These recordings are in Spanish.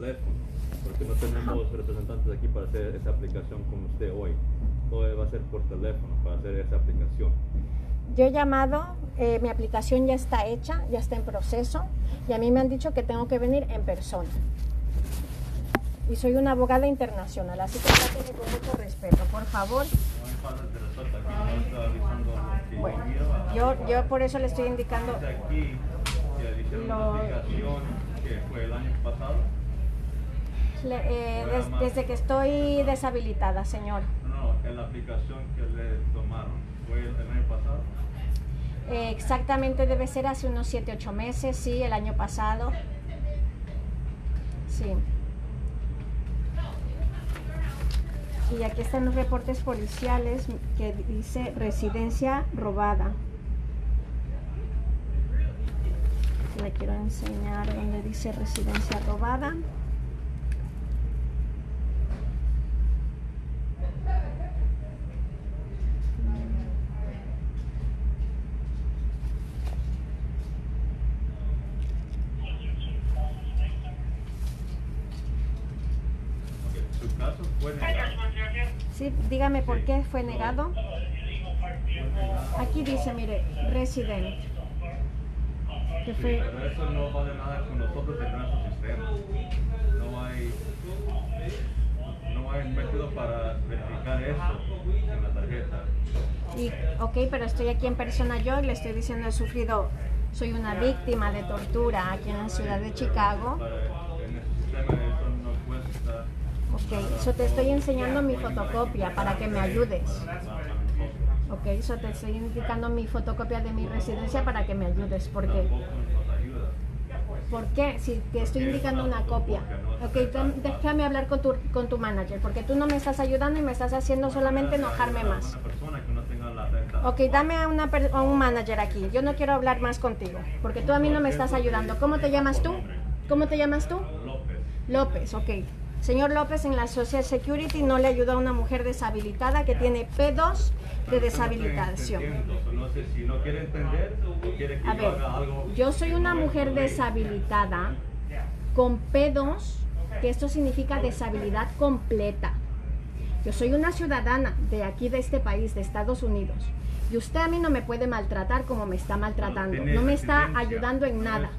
teléfono, porque no tenemos representantes aquí para hacer esa aplicación con usted hoy. Todo va a ser por teléfono para hacer esa aplicación. Yo he llamado, eh, mi aplicación ya está hecha, ya está en proceso y a mí me han dicho que tengo que venir en persona. Y soy una abogada internacional, así que tráteme con mucho respeto, por favor. Bueno, yo, yo por eso le estoy indicando, aquí hicieron Lo- una aplicación que fue el año pasado. Le- eh, des- desde que estoy deshabilitada, señor. No, no, en la aplicación que le tomaron, ¿fue el, el año pasado? Eh, exactamente debe ser hace unos 7, 8 meses, sí, el año pasado. Sí. Y aquí están los reportes policiales que dice residencia robada. Le quiero enseñar donde dice residencia robada. Ok, Su caso fue negado. Sí, dígame por qué fue negado. Aquí dice, mire, resident. Que Sí, fue, pero eso no vale nada con nosotros en nuestro sistema. No hay, no hay método para verificar eso en la tarjeta. y, ok, pero estoy aquí en persona yo y le estoy diciendo he sufrido, soy una víctima de tortura aquí en la ciudad de Chicago. Ok, so te estoy enseñando mi fotocopia para que me ayudes. Ok, so te estoy indicando mi fotocopia de mi residencia para que me ayudes. ¿Por qué? ¿Por qué? Si te estoy indicando una copia. Ok, te- déjame hablar con tu, con tu manager, porque tú no me estás ayudando y me estás haciendo solamente enojarme más. Ok, dame a, una a un manager aquí. Yo no quiero hablar más contigo, porque tú a mí no me estás ayudando. ¿Cómo te llamas tú? ¿Cómo te llamas tú? López. López, ok. Señor López, en la Social Security no le ayuda a una mujer deshabilitada que tiene P2 de deshabilitación. No sé si no quiere entender o quiere que A yo ver, algo. yo soy una mujer deshabilitada con P2, que esto significa deshabilidad completa. Yo soy una ciudadana de aquí, de este país, de Estados Unidos. Y usted a mí no me puede maltratar como me está maltratando. No me está ayudando en nada.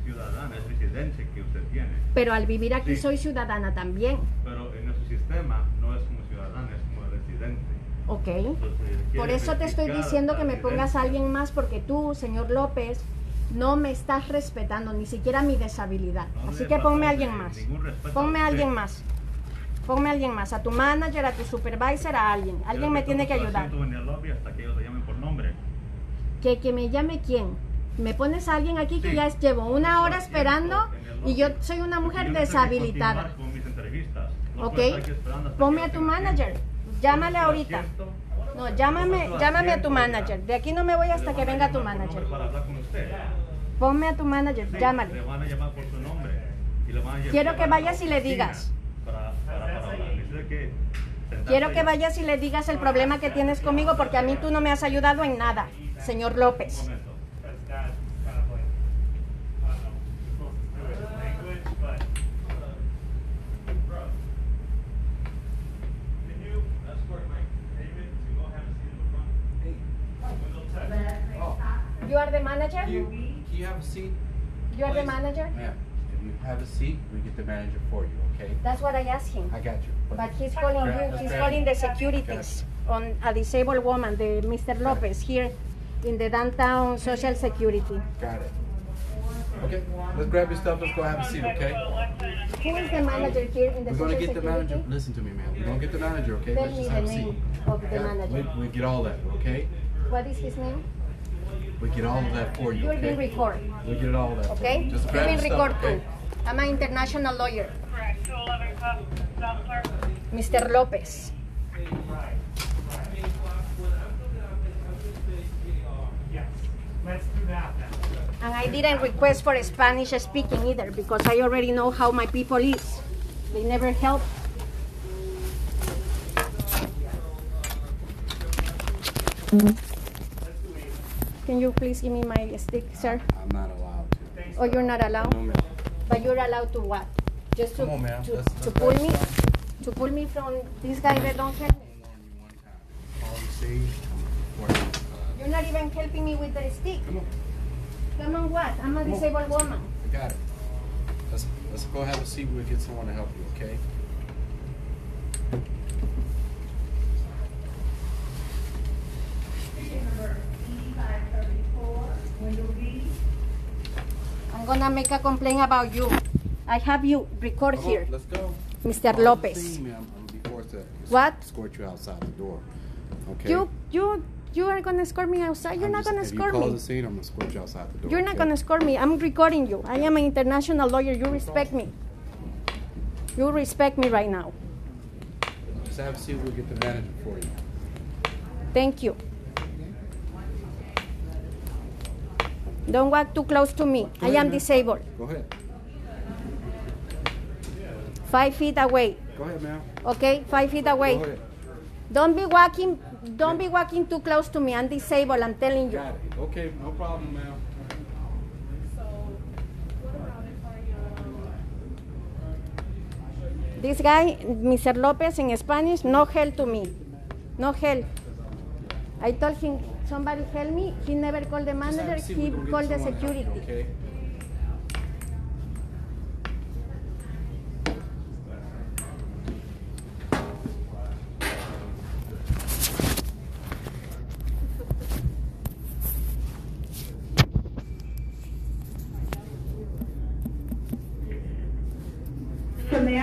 Pero al vivir aquí soy ciudadana también. Sistema no es como ciudadana, es como residente. ¿Ok? Entonces, Por eso te estoy diciendo que me pongas a alguien más porque tú, señor López, no me estás respetando ni siquiera mi deshabilidad. No Así que ponme a falta alguien más. Ponme a a alguien más. Ponme a alguien más, a tu manager, a tu supervisor, a alguien. Alguien me tiene que ayudar. en el lobby hasta que ellos llamen por nombre. Que, que me llame quién. Me pones a alguien aquí que Sí. ya llevo una hora esperando y yo soy una mujer yo no deshabilitada. con mis entrevistas. ¿Ok? hasta Ponme a tu manager. Llámale ahorita. No, llámame, llámame a tu manager. De aquí no me voy hasta que venga tu manager. Ponme a tu manager, llámale. Le van a llamar por su nombre. y le van a lle- Quiero que vayas y le digas. Quiero que vayas y le digas el problema que tienes conmigo porque a mí tú no me has ayudado en nada, señor López. You are the manager? You, you have a seat? You are the manager? Yeah. if you have a seat, we get the manager for you, okay? That's what I asked him. I got you. But he's calling Grab- you, he's grab- calling the securities on a disabled woman, the Mr. Lopez here in the downtown social security. Got it. Okay, let's grab your stuff, let's go have a seat, okay? Who is the manager here in the We're gonna get the manager, listen to me, man, we're gonna get the manager, okay? Tell Let's me just the have a seat. name of the Yeah, manager. We, we get all that, okay? What is his name? We get all of that for you, You are being okay? recorded, We get it all of that. for okay? you. Just You're grab being your stuff, recorded okay? too. I'm an international lawyer, Correct, 211 South Park. Mr. Lopez. Yes, let's do that. And I didn't request for Spanish speaking either because I already know how my people is. They never help. Mm-hmm. Can you please give me my stick, sir? I'm not allowed to. Or you're not allowed? No, ma'am. But you're allowed to what? Just to, Come on, ma'am. to, Let's- to let's pull me, to pull me from this guy that don't help me. See. Uh, You're not even helping me with the stick. Come on, Come on, what? I'm a on. disabled woman. I got it. Let's, let's go have a seat, we'll get someone to help you, okay? Gonna make a complaint about you. I have you record on, here, Let's go. Mr. Call Lopez. scene, ma'am. I'm gonna be forced to What? Escort you outside the door, okay? You, you, you are gonna escort me outside. You're I'm not just- gonna escort me. the scene, I'm gonna escort you outside the door. You're not okay? gonna escort me. I'm recording you. I am an international lawyer. You respect me. You respect me right now. Just have a seat, we'll get the manager for you. Thank you. Don't walk too close to me. I am disabled. Go ahead, Five feet away. go ahead, ma'am. Okay, five feet away. Go ahead. Don't be walking. Don't be walking too close to me. I'm disabled. I'm telling you. Got it. Okay, no problem, ma'am. This guy, Mr. Lopez, in Spanish, no help to me. No help. I told him somebody help me. He never called the manager. a seat, He called the security. Okay?